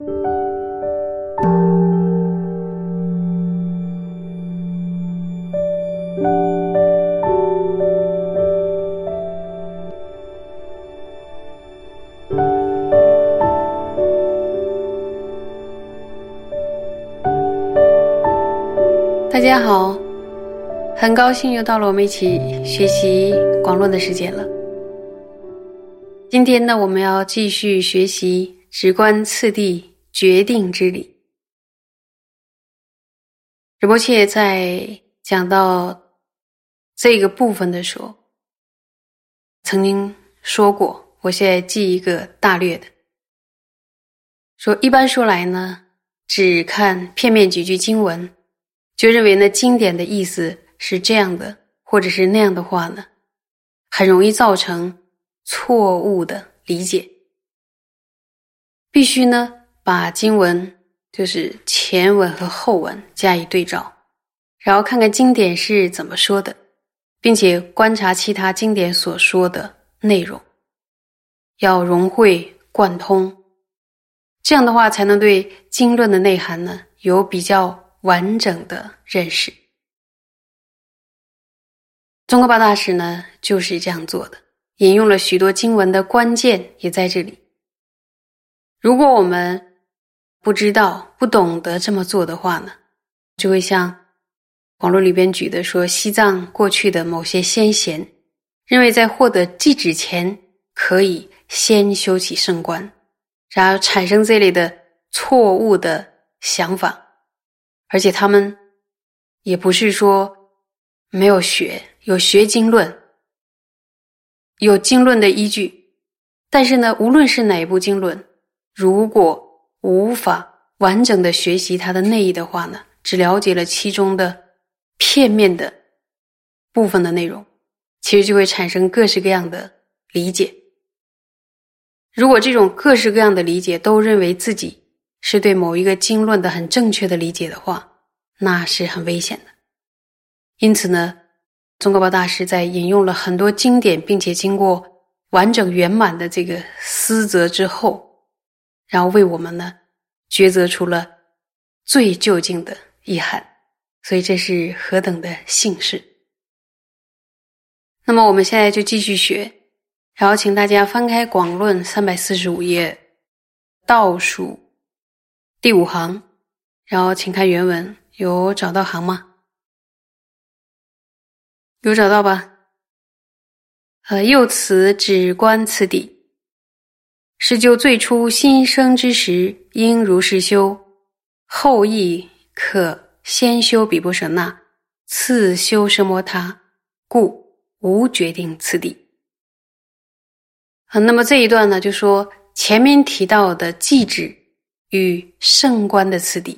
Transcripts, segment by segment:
大家好，很高兴又到了我们一起学习广论的时间了。今天呢，我们要继续学习直观次第决定之理。仁波切在讲到这个部分的时候，曾经说过，我现在记一个大略的，说一般说来呢，只看片面几句经文。就认为呢，经典的意思是这样的，或者是那样的话呢，很容易造成错误的理解。必须呢，把经文就是前文和后文加以对照，然后看看经典是怎么说的，并且观察其他经典所说的内容，要融会贯通，这样的话才能对经论的内涵呢有比较。完整的认识，宗喀巴大师呢就是这样做的，引用了许多经文的关键也在这里。如果我们不知道、不懂得这么做的话呢，就会像网络里边举的说，西藏过去的某些先贤认为，在获得寂止前可以先修起圣观，然后产生这类的错误的想法。而且他们也不是说没有学，有学经论，有经论的依据，但是呢，无论是哪一部经论，如果无法完整的学习它的内意的话呢，只了解了其中的片面的部分的内容，其实就会产生各式各样的理解。如果这种各式各样的理解都认为自己。是对某一个经论的很正确的理解的话，那是很危险的。因此呢，宗喀巴大师在引用了很多经典，并且经过完整圆满的这个思择之后，然后为我们呢抉择出了最究竟的遗憾。所以这是何等的幸事！那么我们现在就继续学，然后请大家翻开《广论》三百四十五页倒数。第五行，然后请看原文，有找到行吗？有找到吧？呃，又此只观此底，是就最初新生之时，应如是修；后亦可先修比波舍那，次修奢摩他，故无决定次第。啊，那么这一段呢，就说前面提到的寂止。与圣观的次第，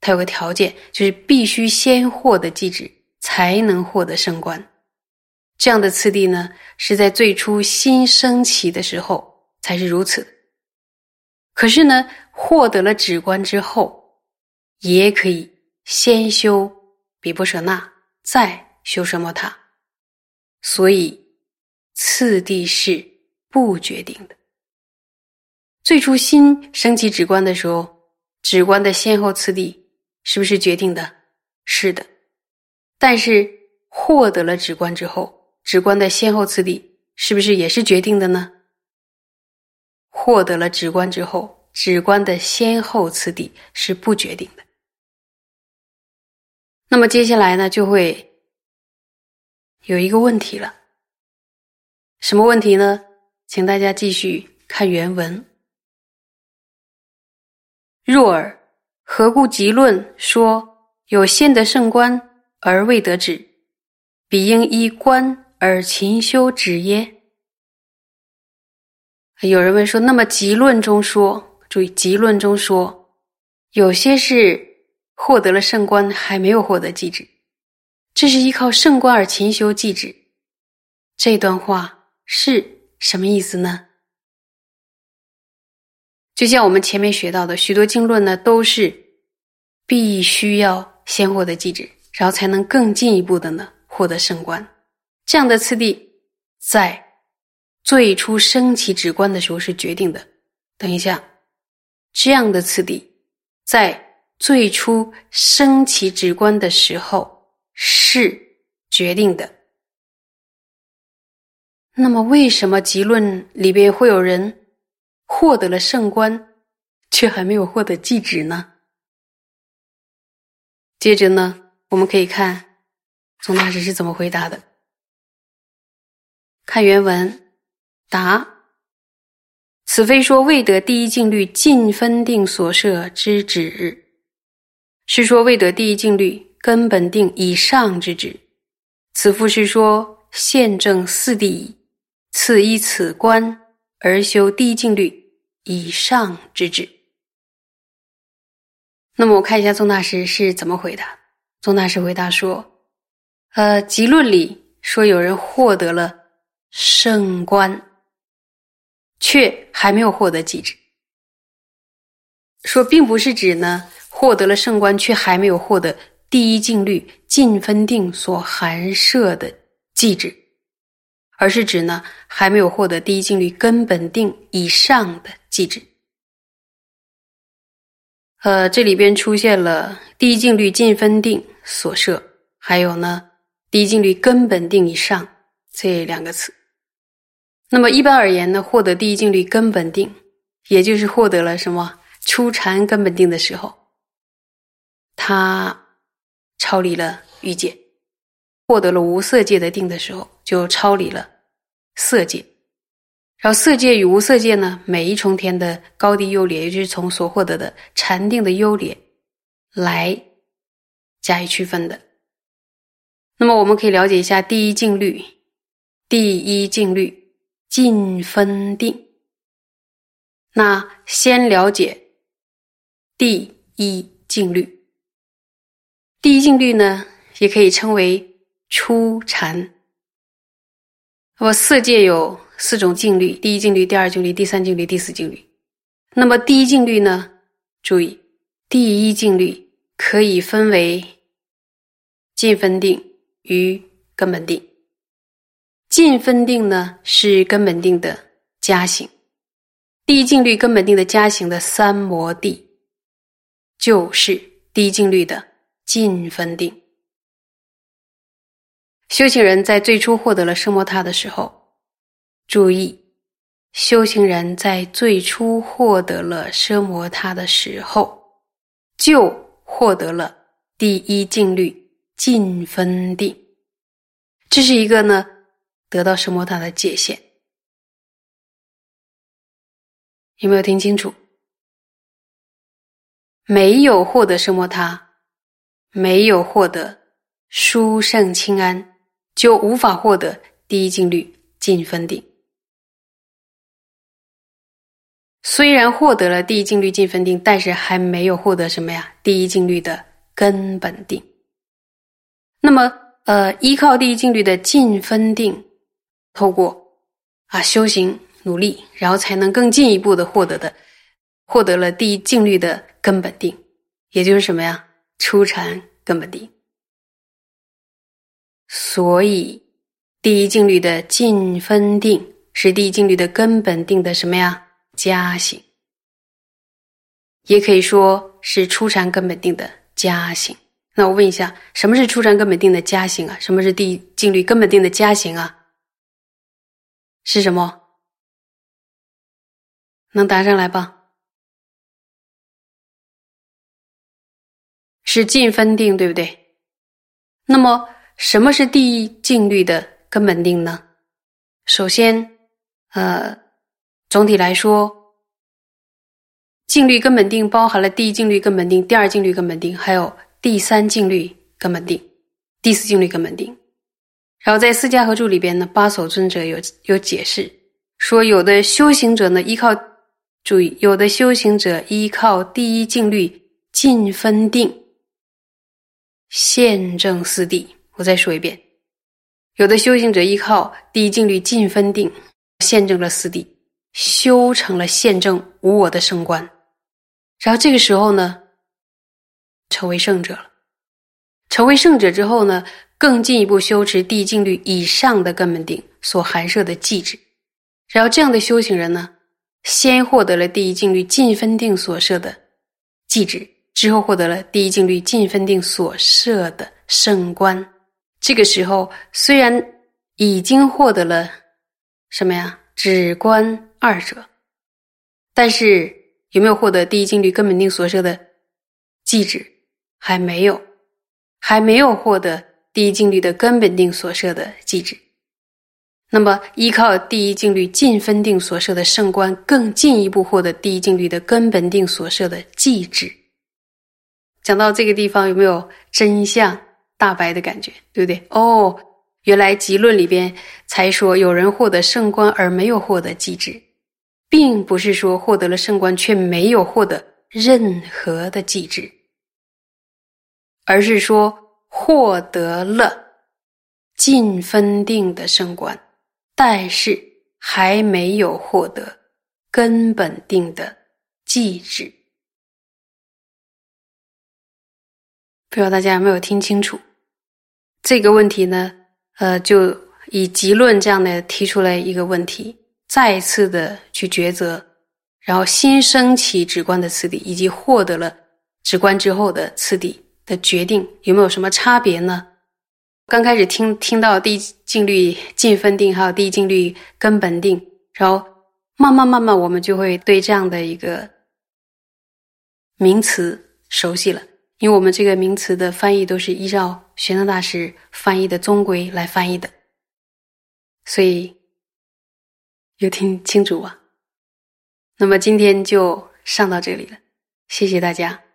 它有个条件，就是必须先获得寂止，才能获得圣观。这样的次第呢，是在最初新升起的时候才是如此。可是呢，获得了止观之后，也可以先修比波舍那，再修奢摩他。所以次第是不决定的。最初心升起止观的时候，止观的先后次第是不是决定的？是的。但是获得了止观之后，止观的先后次第是不是也是决定的呢？获得了止观之后，止观的先后次第是不决定的。那么接下来呢，就会有一个问题了。什么问题呢？请大家继续看原文。若尔，何故极论说有先得圣观而未得止，彼应依观而勤修止耶？有人问说：那么极论中说，注意极论中说，有些是获得了圣观还没有获得寂止，这是依靠圣观而勤修寂止，这段话是什么意思呢？就像我们前面学到的，许多经论呢，都是必须要先获得寂止，然后才能更进一步的呢获得圣观。这样的次第，在最初升起止观的时候是决定的。等一下，这样的次第，在最初升起止观的时候是决定的。那么，为什么集论里边会有人获得了圣观，却还没有获得寂止呢？接着呢，我们可以看宗大师是怎么回答的。看原文，答。此非说未得第一境律尽分定所设之旨，是说未得第一境律根本定以上之旨。此复是说现证四谛矣，次依此观而修第一境律以上之旨。那么我看一下宗大师是怎么回答。宗大师回答说：“呃，集论里说有人获得了圣观。”却还没有获得极致。说并不是指呢获得了圣观，却还没有获得第一境律尽分定所含摄的寂止，而是指呢还没有获得第一境律根本定以上的寂止。呃，这里边出现了第一境律尽分定所摄，还有呢第一境律根本定以上这两个词。那么一般而言呢，获得第一境律根本定，也就是获得了什么初禅根本定的时候，他超离了欲界；获得了无色界的定的时候，就超离了色界。然后色界与无色界呢，每一重天的高低优劣，也就是从所获得的禅定的优劣来加以区分的。那么我们可以了解一下第一境律，第一境律。尽分定，那先了解第一静律。第一静律呢，也可以称为初禅。那么色界有四种静律：第一静律、第二静律、第三静律、第四静律。那么第一静律呢？注意，第一静律可以分为尽分定与根本定。尽分定呢是根本定的加行，第一静律根本定的加行的三摩地，就是第一静律的尽分定。修行人在最初获得了声摩他的时候，注意，修行人在最初获得了奢摩他的时候，就获得了第一静律尽分定，这是一个呢。得到什么他的界限，有没有听清楚？没有获得什么他，没有获得殊胜清安，就无法获得第一境律尽分定。虽然获得了第一境律尽分定，但是还没有获得什么呀？第一境律的根本定。那么，呃，依靠第一境律的尽分定。透过啊修行努力，然后才能更进一步的获得的，获得了第一境律的根本定，也就是什么呀？初禅根本定。所以第一境律的尽分定是第一境律的根本定的什么呀？加行，也可以说是初禅根本定的加行。那我问一下，什么是初禅根本定的加行啊？什么是第一境律根本定的加行啊？是什么？能答上来吧？是尽分定，对不对？那么，什么是第一静律的根本定呢？首先，呃，总体来说，静律根本定包含了第一静律根本定、第二静律根本定，还有第三静律根本定、第四静律根本定。然后在《四家合注》里边呢，八所尊者有有解释说，有的修行者呢依靠，注意，有的修行者依靠第一静律尽分定，现正四谛。我再说一遍，有的修行者依靠第一静律尽分定，现正了四谛，修成了现正无我的圣观。然后这个时候呢，成为圣者了。成为圣者之后呢？更进一步修持地静律以上的根本定所含摄的寂止，然后这样的修行人呢，先获得了第一静虑尽分定所设的寂止，之后获得了第一静虑尽分定所设的圣观。这个时候虽然已经获得了什么呀？止观二者，但是有没有获得第一静虑根本定所设的寂止？还没有，还没有获得第一静律的根本定所设的寂止。那么，依靠第一静律尽分定所设的圣观，更进一步获得第一静律的根本定所设的寂止。讲到这个地方，有没有真相大白的感觉？对不对？哦，原来集论里边才说，有人获得圣观而没有获得寂止，并不是说获得了圣观却没有获得任何的寂止，而是说获得了尽分定的升观。但是还没有获得根本定的寂止，不知道大家有没有听清楚这个问题呢？呃，就以集论这样的提出来一个问题，再次的去抉择，然后新升起直观的次第，以及获得了直观之后的次第的决定，有没有什么差别呢？刚开始听听到第一静虑尽分定，还有第一静律根本定，然后慢慢慢慢，我们就会对这样的一个名词熟悉了。因为我们这个名词的翻译都是依照玄奘大师翻译的宗规来翻译的，所以有听清楚啊？那么今天就上到这里了，谢谢大家。